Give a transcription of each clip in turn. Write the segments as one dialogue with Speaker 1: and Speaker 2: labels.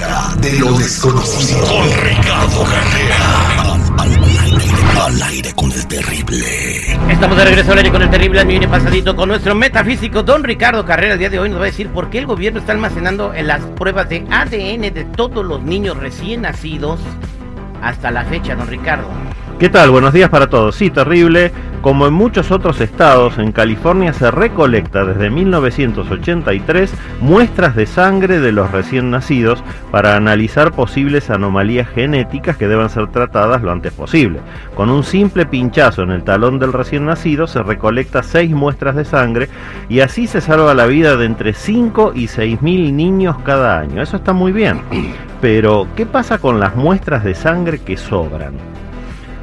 Speaker 1: de lo desconocido.
Speaker 2: Con Ricardo Carrera. Al, aire, al con el terrible.
Speaker 3: Estamos de regreso al aire con el terrible año y pasadito con nuestro metafísico don Ricardo Carrera. El día de hoy nos va a decir por qué el gobierno está almacenando en las pruebas de ADN de todos los niños recién nacidos hasta la fecha, don Ricardo.
Speaker 4: ¿Qué tal? Buenos días para todos. Sí, terrible. Como en muchos otros estados, en California se recolecta desde 1983 muestras de sangre de los recién nacidos para analizar posibles anomalías genéticas que deban ser tratadas lo antes posible. Con un simple pinchazo en el talón del recién nacido se recolecta seis muestras de sangre y así se salva la vida de entre 5 y 6 mil niños cada año. Eso está muy bien. Pero, ¿qué pasa con las muestras de sangre que sobran?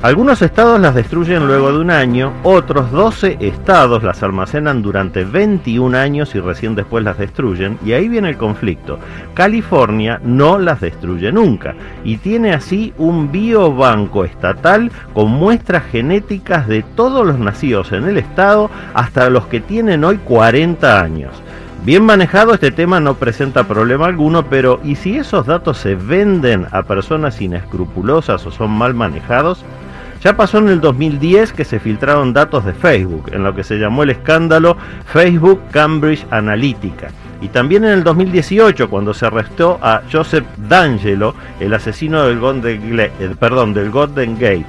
Speaker 4: Algunos estados las destruyen luego de un año, otros 12 estados las almacenan durante 21 años y recién después las destruyen, y ahí viene el conflicto. California no las destruye nunca y tiene así un biobanco estatal con muestras genéticas de todos los nacidos en el estado hasta los que tienen hoy 40 años. Bien manejado este tema no presenta problema alguno, pero ¿y si esos datos se venden a personas inescrupulosas o son mal manejados? Ya pasó en el 2010 que se filtraron datos de Facebook, en lo que se llamó el escándalo Facebook Cambridge Analytica. Y también en el 2018, cuando se arrestó a Joseph D'Angelo, el asesino del Golden, eh, del Golden Gate,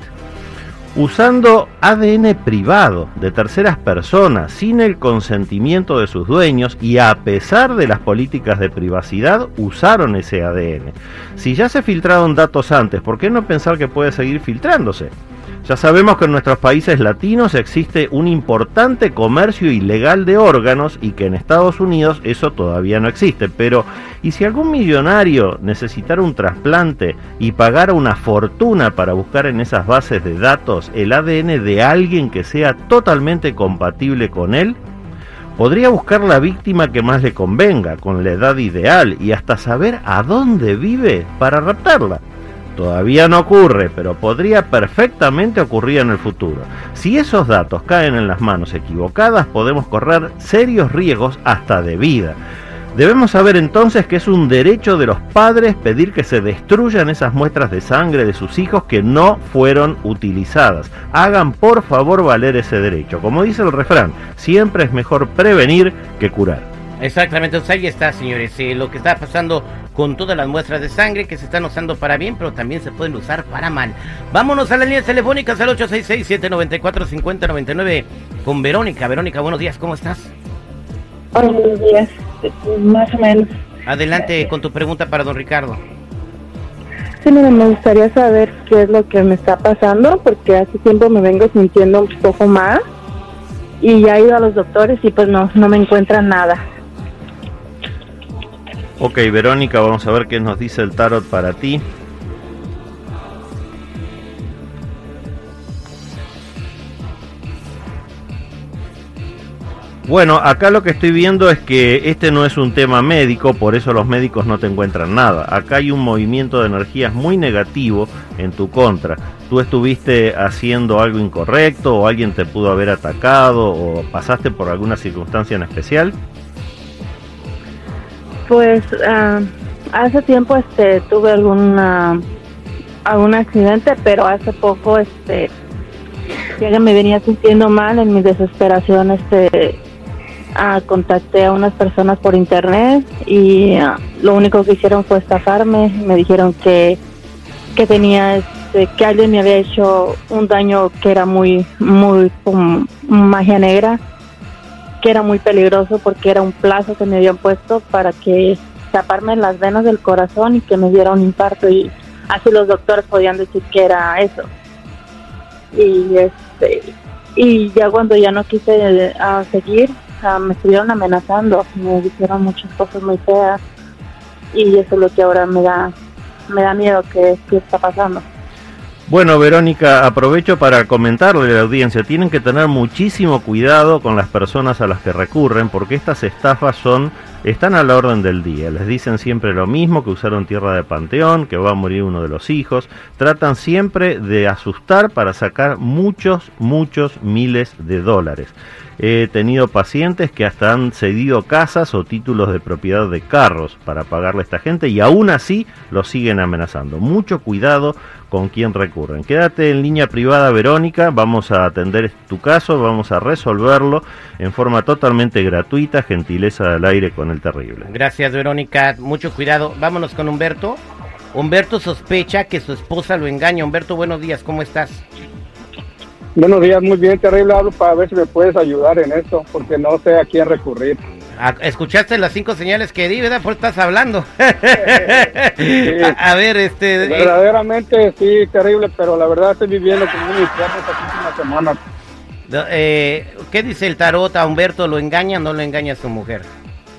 Speaker 4: usando ADN privado de terceras personas sin el consentimiento de sus dueños y a pesar de las políticas de privacidad usaron ese ADN. Si ya se filtraron datos antes, ¿por qué no pensar que puede seguir filtrándose? Ya sabemos que en nuestros países latinos existe un importante comercio ilegal de órganos y que en Estados Unidos eso todavía no existe. Pero, ¿y si algún millonario necesitara un trasplante y pagara una fortuna para buscar en esas bases de datos el ADN de alguien que sea totalmente compatible con él? Podría buscar la víctima que más le convenga, con la edad ideal y hasta saber a dónde vive para raptarla. Todavía no ocurre, pero podría perfectamente ocurrir en el futuro. Si esos datos caen en las manos equivocadas, podemos correr serios riesgos hasta de vida. Debemos saber entonces que es un derecho de los padres pedir que se destruyan esas muestras de sangre de sus hijos que no fueron utilizadas. Hagan por favor valer ese derecho. Como dice el refrán, siempre es mejor prevenir que curar.
Speaker 3: Exactamente, ahí está, señores. Eh, lo que está pasando con todas las muestras de sangre que se están usando para bien, pero también se pueden usar para mal. Vámonos a las líneas telefónicas al 866-794-5099 con Verónica. Verónica, buenos días, ¿cómo estás?
Speaker 5: Hola, buenos días, más o menos.
Speaker 3: Adelante con tu pregunta para don Ricardo.
Speaker 5: Sí, mira, me gustaría saber qué es lo que me está pasando, porque hace tiempo me vengo sintiendo un poco más y ya he ido a los doctores y pues no, no me encuentran nada.
Speaker 4: Ok, Verónica, vamos a ver qué nos dice el tarot para ti. Bueno, acá lo que estoy viendo es que este no es un tema médico, por eso los médicos no te encuentran nada. Acá hay un movimiento de energías muy negativo en tu contra. Tú estuviste haciendo algo incorrecto o alguien te pudo haber atacado o pasaste por alguna circunstancia en especial.
Speaker 5: Pues uh, hace tiempo este tuve alguna algún accidente, pero hace poco este ya me venía sintiendo mal en mi desesperación este uh, contacté a unas personas por internet y lo único que hicieron fue estafarme, me dijeron que que tenía este, que alguien me había hecho un daño que era muy muy magia negra que era muy peligroso porque era un plazo que me habían puesto para que taparme las venas del corazón y que me diera un infarto y así los doctores podían decir que era eso. Y este y ya cuando ya no quise uh, seguir, uh, me estuvieron amenazando, me dijeron muchas cosas muy feas y eso es lo que ahora me da me da miedo que, que está pasando.
Speaker 4: Bueno, Verónica, aprovecho para comentarle a la audiencia, tienen que tener muchísimo cuidado con las personas a las que recurren, porque estas estafas son, están a la orden del día. Les dicen siempre lo mismo, que usaron tierra de panteón, que va a morir uno de los hijos. Tratan siempre de asustar para sacar muchos, muchos miles de dólares. He tenido pacientes que hasta han cedido casas o títulos de propiedad de carros para pagarle a esta gente y aún así los siguen amenazando. Mucho cuidado con quién recurren. Quédate en línea privada, Verónica. Vamos a atender tu caso, vamos a resolverlo en forma totalmente gratuita. Gentileza del aire con el terrible.
Speaker 3: Gracias, Verónica. Mucho cuidado. Vámonos con Humberto. Humberto sospecha que su esposa lo engaña. Humberto, buenos días, ¿cómo estás?
Speaker 1: Buenos días, muy bien, terrible. Hablo para ver si me puedes ayudar en esto, porque no sé a quién recurrir.
Speaker 3: ¿Escuchaste las cinco señales que di, verdad? Por estás hablando. a, a ver, este... eh,
Speaker 1: Verdaderamente sí, terrible, pero la verdad estoy viviendo como un infierno estas últimas semanas.
Speaker 3: eh, ¿Qué dice el tarot? ¿A Humberto lo engaña o no lo engaña a su mujer?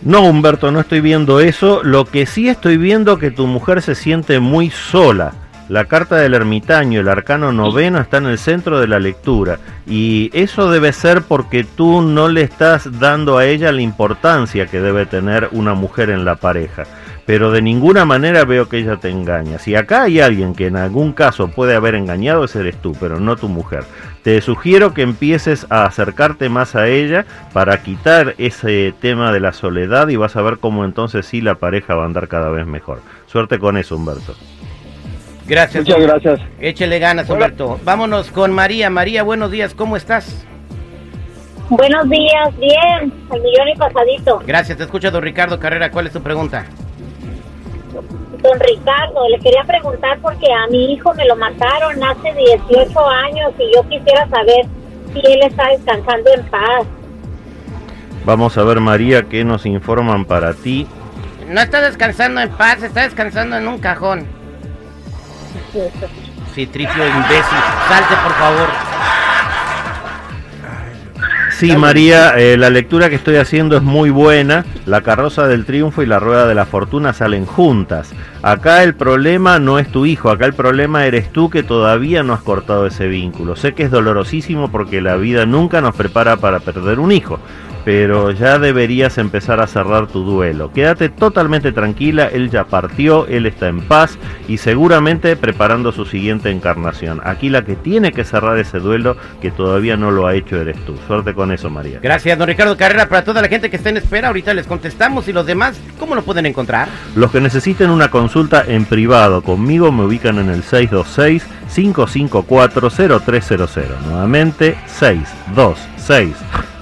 Speaker 4: No, Humberto, no estoy viendo eso. Lo que sí estoy viendo que tu mujer se siente muy sola. La carta del ermitaño, el arcano noveno, está en el centro de la lectura. Y eso debe ser porque tú no le estás dando a ella la importancia que debe tener una mujer en la pareja. Pero de ninguna manera veo que ella te engaña. Si acá hay alguien que en algún caso puede haber engañado, ese eres tú, pero no tu mujer. Te sugiero que empieces a acercarte más a ella para quitar ese tema de la soledad y vas a ver cómo entonces sí la pareja va a andar cada vez mejor. Suerte con eso, Humberto.
Speaker 3: Gracias.
Speaker 1: Muchas gracias.
Speaker 3: Échele ganas, Humberto. Vámonos con María. María, buenos días, ¿cómo estás?
Speaker 6: Buenos días, bien, al millón y pasadito.
Speaker 3: Gracias, te escucha don Ricardo Carrera. ¿Cuál es tu pregunta?
Speaker 6: Don Ricardo, le quería preguntar porque a mi hijo me lo mataron hace 18 años y yo quisiera saber si él está descansando en paz.
Speaker 4: Vamos a ver, María, qué nos informan para ti.
Speaker 3: No está descansando en paz, está descansando en un cajón. Sí, trifio imbécil. Salte, por favor.
Speaker 4: Sí, María, eh, la lectura que estoy haciendo es muy buena. La carroza del triunfo y la rueda de la fortuna salen juntas. Acá el problema no es tu hijo, acá el problema eres tú que todavía no has cortado ese vínculo. Sé que es dolorosísimo porque la vida nunca nos prepara para perder un hijo, pero ya deberías empezar a cerrar tu duelo. Quédate totalmente tranquila, él ya partió, él está en paz y seguramente preparando su siguiente encarnación. Aquí la que tiene que cerrar ese duelo que todavía no lo ha hecho eres tú. Suerte con eso, María.
Speaker 3: Gracias, don Ricardo Carrera. Para toda la gente que está en espera, ahorita les contestamos. Y los demás, ¿cómo lo pueden encontrar?
Speaker 4: Los que necesiten una consulta en privado conmigo me ubican en el 626-554-0300. Nuevamente,